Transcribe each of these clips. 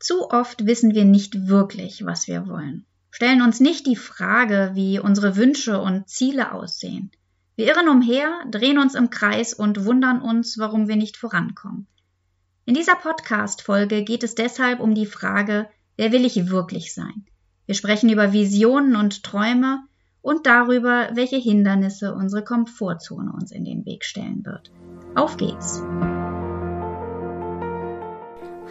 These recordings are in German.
Zu oft wissen wir nicht wirklich, was wir wollen, stellen uns nicht die Frage, wie unsere Wünsche und Ziele aussehen. Wir irren umher, drehen uns im Kreis und wundern uns, warum wir nicht vorankommen. In dieser Podcast-Folge geht es deshalb um die Frage, wer will ich wirklich sein? Wir sprechen über Visionen und Träume und darüber, welche Hindernisse unsere Komfortzone uns in den Weg stellen wird. Auf geht's!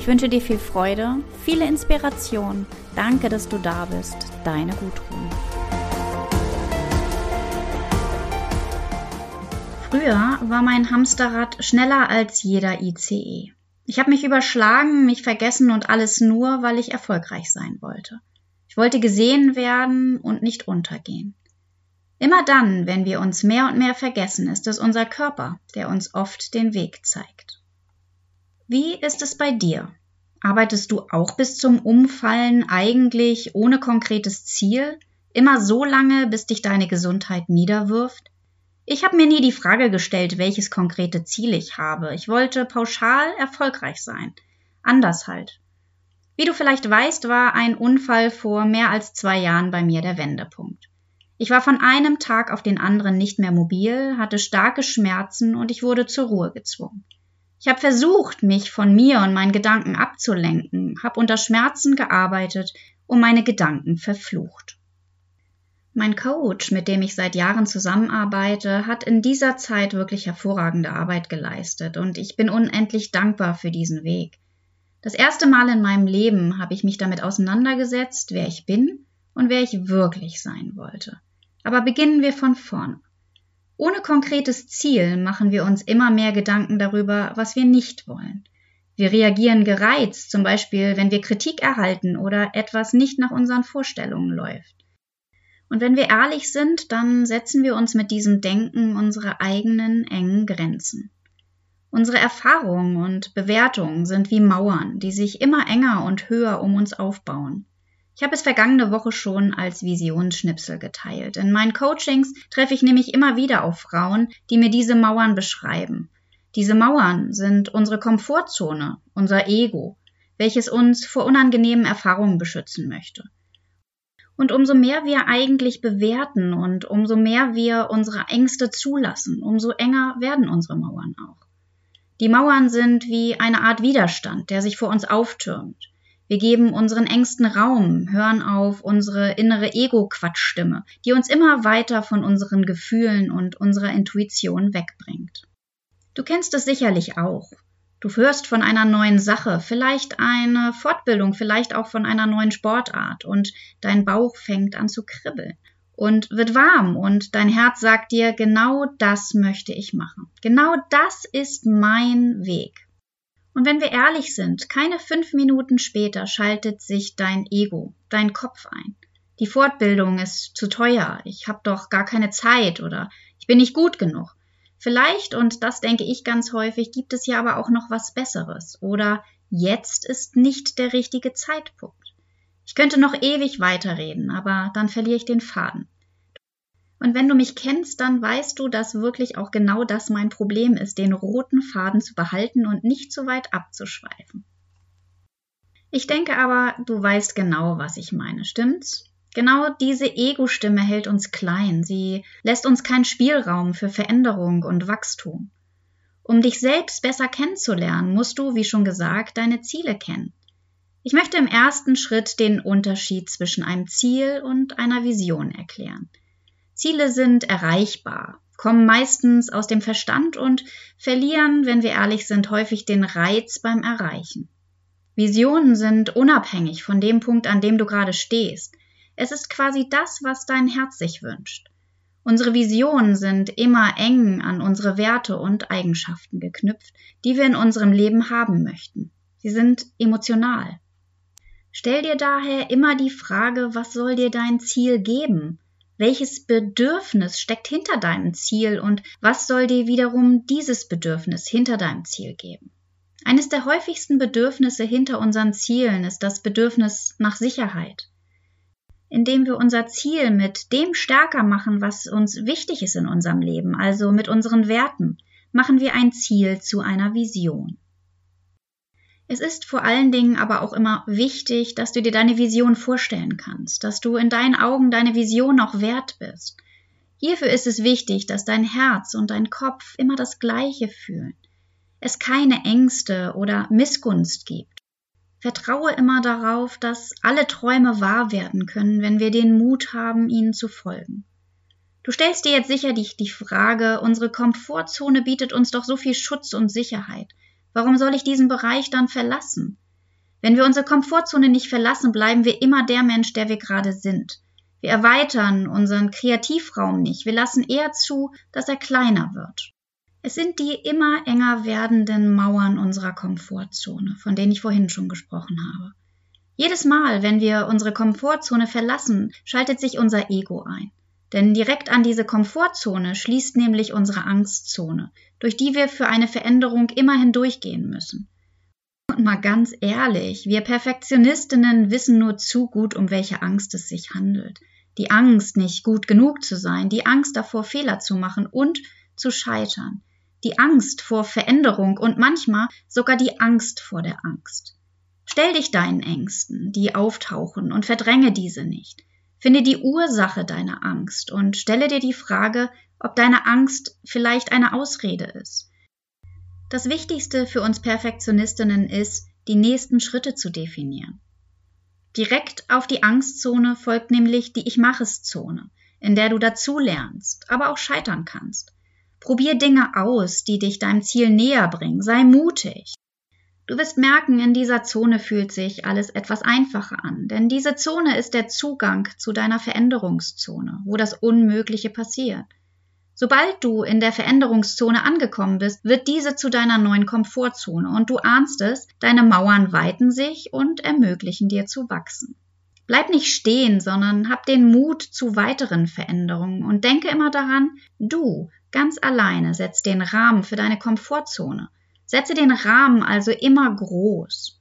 Ich wünsche dir viel Freude, viele Inspiration. Danke, dass du da bist. Deine Gudrun. Früher war mein Hamsterrad schneller als jeder ICE. Ich habe mich überschlagen, mich vergessen und alles nur, weil ich erfolgreich sein wollte. Ich wollte gesehen werden und nicht untergehen. Immer dann, wenn wir uns mehr und mehr vergessen, ist es unser Körper, der uns oft den Weg zeigt. Wie ist es bei dir? Arbeitest du auch bis zum Umfallen eigentlich ohne konkretes Ziel? Immer so lange, bis dich deine Gesundheit niederwirft? Ich habe mir nie die Frage gestellt, welches konkrete Ziel ich habe. Ich wollte pauschal erfolgreich sein. Anders halt. Wie du vielleicht weißt, war ein Unfall vor mehr als zwei Jahren bei mir der Wendepunkt. Ich war von einem Tag auf den anderen nicht mehr mobil, hatte starke Schmerzen und ich wurde zur Ruhe gezwungen. Ich habe versucht, mich von mir und meinen Gedanken abzulenken, habe unter Schmerzen gearbeitet und meine Gedanken verflucht. Mein Coach, mit dem ich seit Jahren zusammenarbeite, hat in dieser Zeit wirklich hervorragende Arbeit geleistet und ich bin unendlich dankbar für diesen Weg. Das erste Mal in meinem Leben habe ich mich damit auseinandergesetzt, wer ich bin und wer ich wirklich sein wollte. Aber beginnen wir von vorne. Ohne konkretes Ziel machen wir uns immer mehr Gedanken darüber, was wir nicht wollen. Wir reagieren gereizt, zum Beispiel, wenn wir Kritik erhalten oder etwas nicht nach unseren Vorstellungen läuft. Und wenn wir ehrlich sind, dann setzen wir uns mit diesem Denken unsere eigenen engen Grenzen. Unsere Erfahrungen und Bewertungen sind wie Mauern, die sich immer enger und höher um uns aufbauen. Ich habe es vergangene Woche schon als Visionsschnipsel geteilt. In meinen Coachings treffe ich nämlich immer wieder auf Frauen, die mir diese Mauern beschreiben. Diese Mauern sind unsere Komfortzone, unser Ego, welches uns vor unangenehmen Erfahrungen beschützen möchte. Und umso mehr wir eigentlich bewerten und umso mehr wir unsere Ängste zulassen, umso enger werden unsere Mauern auch. Die Mauern sind wie eine Art Widerstand, der sich vor uns auftürmt. Wir geben unseren Ängsten Raum, hören auf unsere innere Ego-Quatschstimme, die uns immer weiter von unseren Gefühlen und unserer Intuition wegbringt. Du kennst es sicherlich auch. Du hörst von einer neuen Sache, vielleicht eine Fortbildung, vielleicht auch von einer neuen Sportart und dein Bauch fängt an zu kribbeln und wird warm und dein Herz sagt dir, genau das möchte ich machen. Genau das ist mein Weg. Und wenn wir ehrlich sind, keine fünf Minuten später schaltet sich dein Ego, dein Kopf ein. Die Fortbildung ist zu teuer, ich habe doch gar keine Zeit oder ich bin nicht gut genug. Vielleicht, und das denke ich ganz häufig, gibt es ja aber auch noch was Besseres oder jetzt ist nicht der richtige Zeitpunkt. Ich könnte noch ewig weiterreden, aber dann verliere ich den Faden. Und wenn du mich kennst, dann weißt du, dass wirklich auch genau das mein Problem ist, den roten Faden zu behalten und nicht zu weit abzuschweifen. Ich denke aber, du weißt genau, was ich meine, stimmt's? Genau diese Ego-Stimme hält uns klein, sie lässt uns keinen Spielraum für Veränderung und Wachstum. Um dich selbst besser kennenzulernen, musst du, wie schon gesagt, deine Ziele kennen. Ich möchte im ersten Schritt den Unterschied zwischen einem Ziel und einer Vision erklären. Ziele sind erreichbar, kommen meistens aus dem Verstand und verlieren, wenn wir ehrlich sind, häufig den Reiz beim Erreichen. Visionen sind unabhängig von dem Punkt, an dem du gerade stehst. Es ist quasi das, was dein Herz sich wünscht. Unsere Visionen sind immer eng an unsere Werte und Eigenschaften geknüpft, die wir in unserem Leben haben möchten. Sie sind emotional. Stell dir daher immer die Frage, was soll dir dein Ziel geben? Welches Bedürfnis steckt hinter deinem Ziel und was soll dir wiederum dieses Bedürfnis hinter deinem Ziel geben? Eines der häufigsten Bedürfnisse hinter unseren Zielen ist das Bedürfnis nach Sicherheit. Indem wir unser Ziel mit dem stärker machen, was uns wichtig ist in unserem Leben, also mit unseren Werten, machen wir ein Ziel zu einer Vision. Es ist vor allen Dingen aber auch immer wichtig, dass du dir deine Vision vorstellen kannst, dass du in deinen Augen deine Vision auch wert bist. Hierfür ist es wichtig, dass dein Herz und dein Kopf immer das Gleiche fühlen, es keine Ängste oder Missgunst gibt. Vertraue immer darauf, dass alle Träume wahr werden können, wenn wir den Mut haben, ihnen zu folgen. Du stellst dir jetzt sicherlich die Frage, unsere Komfortzone bietet uns doch so viel Schutz und Sicherheit. Warum soll ich diesen Bereich dann verlassen? Wenn wir unsere Komfortzone nicht verlassen, bleiben wir immer der Mensch, der wir gerade sind. Wir erweitern unseren Kreativraum nicht. Wir lassen eher zu, dass er kleiner wird. Es sind die immer enger werdenden Mauern unserer Komfortzone, von denen ich vorhin schon gesprochen habe. Jedes Mal, wenn wir unsere Komfortzone verlassen, schaltet sich unser Ego ein. Denn direkt an diese Komfortzone schließt nämlich unsere Angstzone, durch die wir für eine Veränderung immer hindurchgehen müssen. Und mal ganz ehrlich, wir Perfektionistinnen wissen nur zu gut, um welche Angst es sich handelt. Die Angst, nicht gut genug zu sein, die Angst davor, Fehler zu machen und zu scheitern, die Angst vor Veränderung und manchmal sogar die Angst vor der Angst. Stell dich deinen Ängsten, die auftauchen, und verdränge diese nicht. Finde die Ursache deiner Angst und stelle dir die Frage, ob deine Angst vielleicht eine Ausrede ist. Das Wichtigste für uns Perfektionistinnen ist, die nächsten Schritte zu definieren. Direkt auf die Angstzone folgt nämlich die Ich mache es Zone, in der du dazulernst, aber auch scheitern kannst. Probier Dinge aus, die dich deinem Ziel näher bringen. Sei mutig. Du wirst merken, in dieser Zone fühlt sich alles etwas einfacher an, denn diese Zone ist der Zugang zu deiner Veränderungszone, wo das Unmögliche passiert. Sobald du in der Veränderungszone angekommen bist, wird diese zu deiner neuen Komfortzone und du ahnst es, deine Mauern weiten sich und ermöglichen dir zu wachsen. Bleib nicht stehen, sondern hab den Mut zu weiteren Veränderungen und denke immer daran, du ganz alleine setzt den Rahmen für deine Komfortzone Setze den Rahmen also immer groß.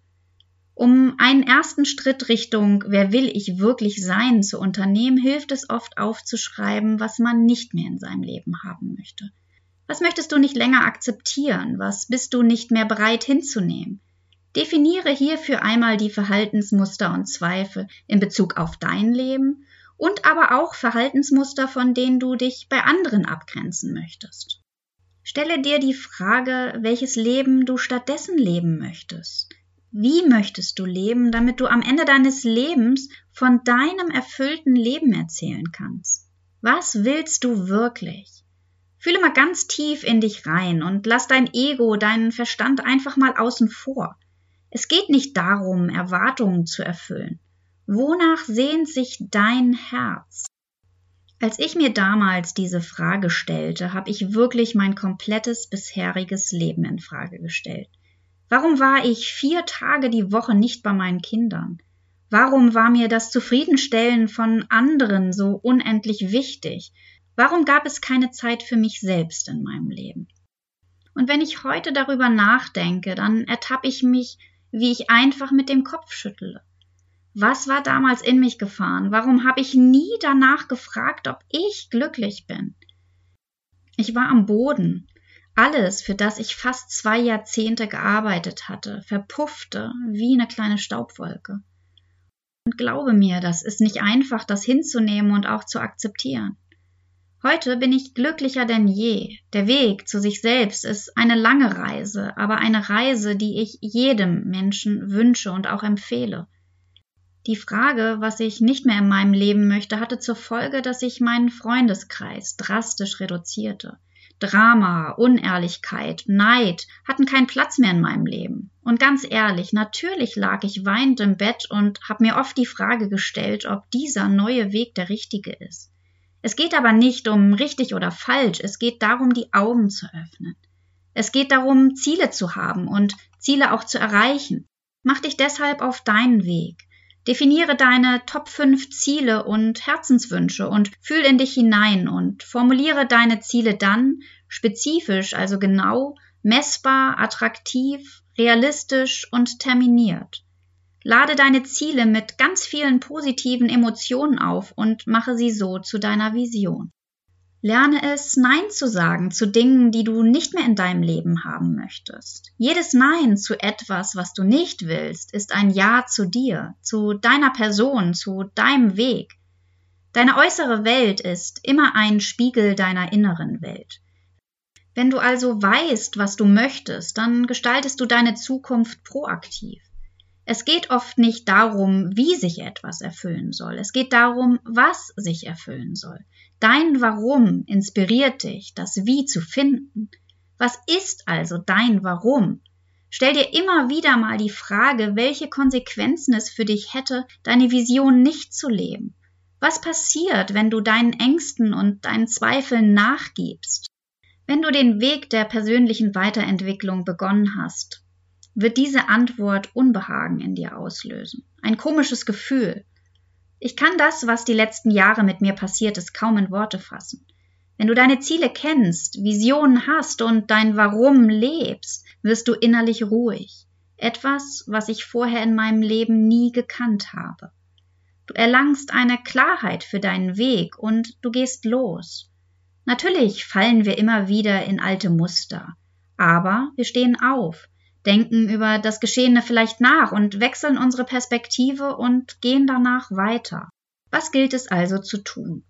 Um einen ersten Schritt Richtung Wer will ich wirklich sein zu unternehmen, hilft es oft aufzuschreiben, was man nicht mehr in seinem Leben haben möchte. Was möchtest du nicht länger akzeptieren? Was bist du nicht mehr bereit hinzunehmen? Definiere hierfür einmal die Verhaltensmuster und Zweifel in Bezug auf dein Leben und aber auch Verhaltensmuster, von denen du dich bei anderen abgrenzen möchtest. Stelle dir die Frage, welches Leben du stattdessen leben möchtest. Wie möchtest du leben, damit du am Ende deines Lebens von deinem erfüllten Leben erzählen kannst? Was willst du wirklich? Fühle mal ganz tief in dich rein und lass dein Ego, deinen Verstand einfach mal außen vor. Es geht nicht darum, Erwartungen zu erfüllen. Wonach sehnt sich dein Herz? Als ich mir damals diese Frage stellte, habe ich wirklich mein komplettes bisheriges Leben in Frage gestellt. Warum war ich vier Tage die Woche nicht bei meinen Kindern? Warum war mir das Zufriedenstellen von anderen so unendlich wichtig? Warum gab es keine Zeit für mich selbst in meinem Leben? Und wenn ich heute darüber nachdenke, dann ertappe ich mich, wie ich einfach mit dem Kopf schüttle. Was war damals in mich gefahren? Warum habe ich nie danach gefragt, ob ich glücklich bin? Ich war am Boden. Alles, für das ich fast zwei Jahrzehnte gearbeitet hatte, verpuffte wie eine kleine Staubwolke. Und glaube mir, das ist nicht einfach, das hinzunehmen und auch zu akzeptieren. Heute bin ich glücklicher denn je. Der Weg zu sich selbst ist eine lange Reise, aber eine Reise, die ich jedem Menschen wünsche und auch empfehle. Die Frage, was ich nicht mehr in meinem Leben möchte, hatte zur Folge, dass ich meinen Freundeskreis drastisch reduzierte. Drama, Unehrlichkeit, Neid hatten keinen Platz mehr in meinem Leben. Und ganz ehrlich, natürlich lag ich weinend im Bett und habe mir oft die Frage gestellt, ob dieser neue Weg der richtige ist. Es geht aber nicht um richtig oder falsch, es geht darum, die Augen zu öffnen. Es geht darum, Ziele zu haben und Ziele auch zu erreichen. Mach dich deshalb auf deinen Weg. Definiere deine Top 5 Ziele und Herzenswünsche und fühl in dich hinein und formuliere deine Ziele dann spezifisch, also genau, messbar, attraktiv, realistisch und terminiert. Lade deine Ziele mit ganz vielen positiven Emotionen auf und mache sie so zu deiner Vision. Lerne es, Nein zu sagen zu Dingen, die du nicht mehr in deinem Leben haben möchtest. Jedes Nein zu etwas, was du nicht willst, ist ein Ja zu dir, zu deiner Person, zu deinem Weg. Deine äußere Welt ist immer ein Spiegel deiner inneren Welt. Wenn du also weißt, was du möchtest, dann gestaltest du deine Zukunft proaktiv. Es geht oft nicht darum, wie sich etwas erfüllen soll. Es geht darum, was sich erfüllen soll. Dein Warum inspiriert dich, das Wie zu finden. Was ist also dein Warum? Stell dir immer wieder mal die Frage, welche Konsequenzen es für dich hätte, deine Vision nicht zu leben. Was passiert, wenn du deinen Ängsten und deinen Zweifeln nachgibst? Wenn du den Weg der persönlichen Weiterentwicklung begonnen hast, wird diese Antwort Unbehagen in dir auslösen. Ein komisches Gefühl. Ich kann das, was die letzten Jahre mit mir passiert ist, kaum in Worte fassen. Wenn du deine Ziele kennst, Visionen hast und dein Warum lebst, wirst du innerlich ruhig. Etwas, was ich vorher in meinem Leben nie gekannt habe. Du erlangst eine Klarheit für deinen Weg und du gehst los. Natürlich fallen wir immer wieder in alte Muster, aber wir stehen auf, denken über das Geschehene vielleicht nach und wechseln unsere Perspektive und gehen danach weiter. Was gilt es also zu tun?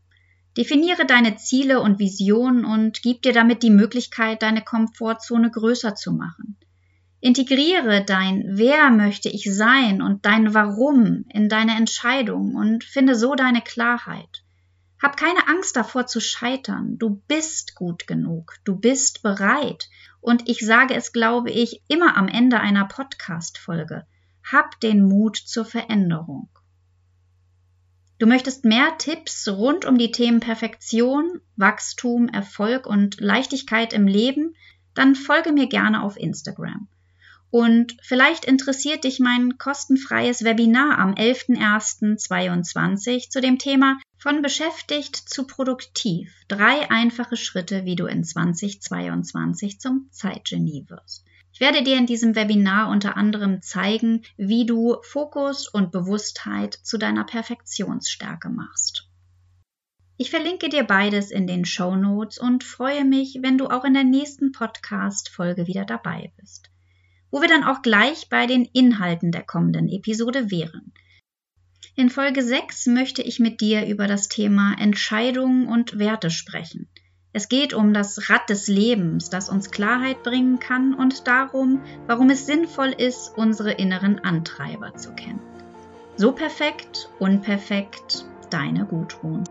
Definiere deine Ziele und Visionen und gib dir damit die Möglichkeit, deine Komfortzone größer zu machen. Integriere dein Wer möchte ich sein und dein Warum in deine Entscheidung und finde so deine Klarheit. Hab keine Angst davor zu scheitern. Du bist gut genug. Du bist bereit. Und ich sage es, glaube ich, immer am Ende einer Podcast-Folge. Hab den Mut zur Veränderung. Du möchtest mehr Tipps rund um die Themen Perfektion, Wachstum, Erfolg und Leichtigkeit im Leben? Dann folge mir gerne auf Instagram. Und vielleicht interessiert dich mein kostenfreies Webinar am 11.01.2022 zu dem Thema von beschäftigt zu produktiv. Drei einfache Schritte, wie du in 2022 zum Zeitgenie wirst. Ich werde dir in diesem Webinar unter anderem zeigen, wie du Fokus und Bewusstheit zu deiner Perfektionsstärke machst. Ich verlinke dir beides in den Show Notes und freue mich, wenn du auch in der nächsten Podcast-Folge wieder dabei bist wo wir dann auch gleich bei den Inhalten der kommenden Episode wären. In Folge 6 möchte ich mit dir über das Thema Entscheidungen und Werte sprechen. Es geht um das Rad des Lebens, das uns Klarheit bringen kann und darum, warum es sinnvoll ist, unsere inneren Antreiber zu kennen. So perfekt, unperfekt, deine Gudrun.